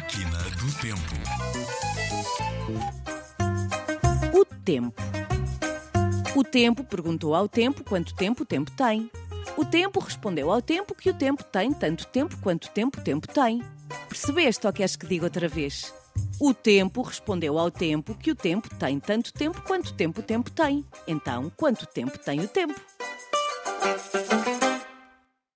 Máquina do Tempo. O tempo. O tempo perguntou ao tempo quanto tempo o tempo tem. O tempo respondeu ao tempo que o tempo tem tanto tempo quanto tempo o tempo tem. Percebeste ou queres que diga outra vez? O tempo respondeu ao tempo que o tempo tem tanto tempo quanto tempo o tempo tem. Então, quanto tempo tem o tempo?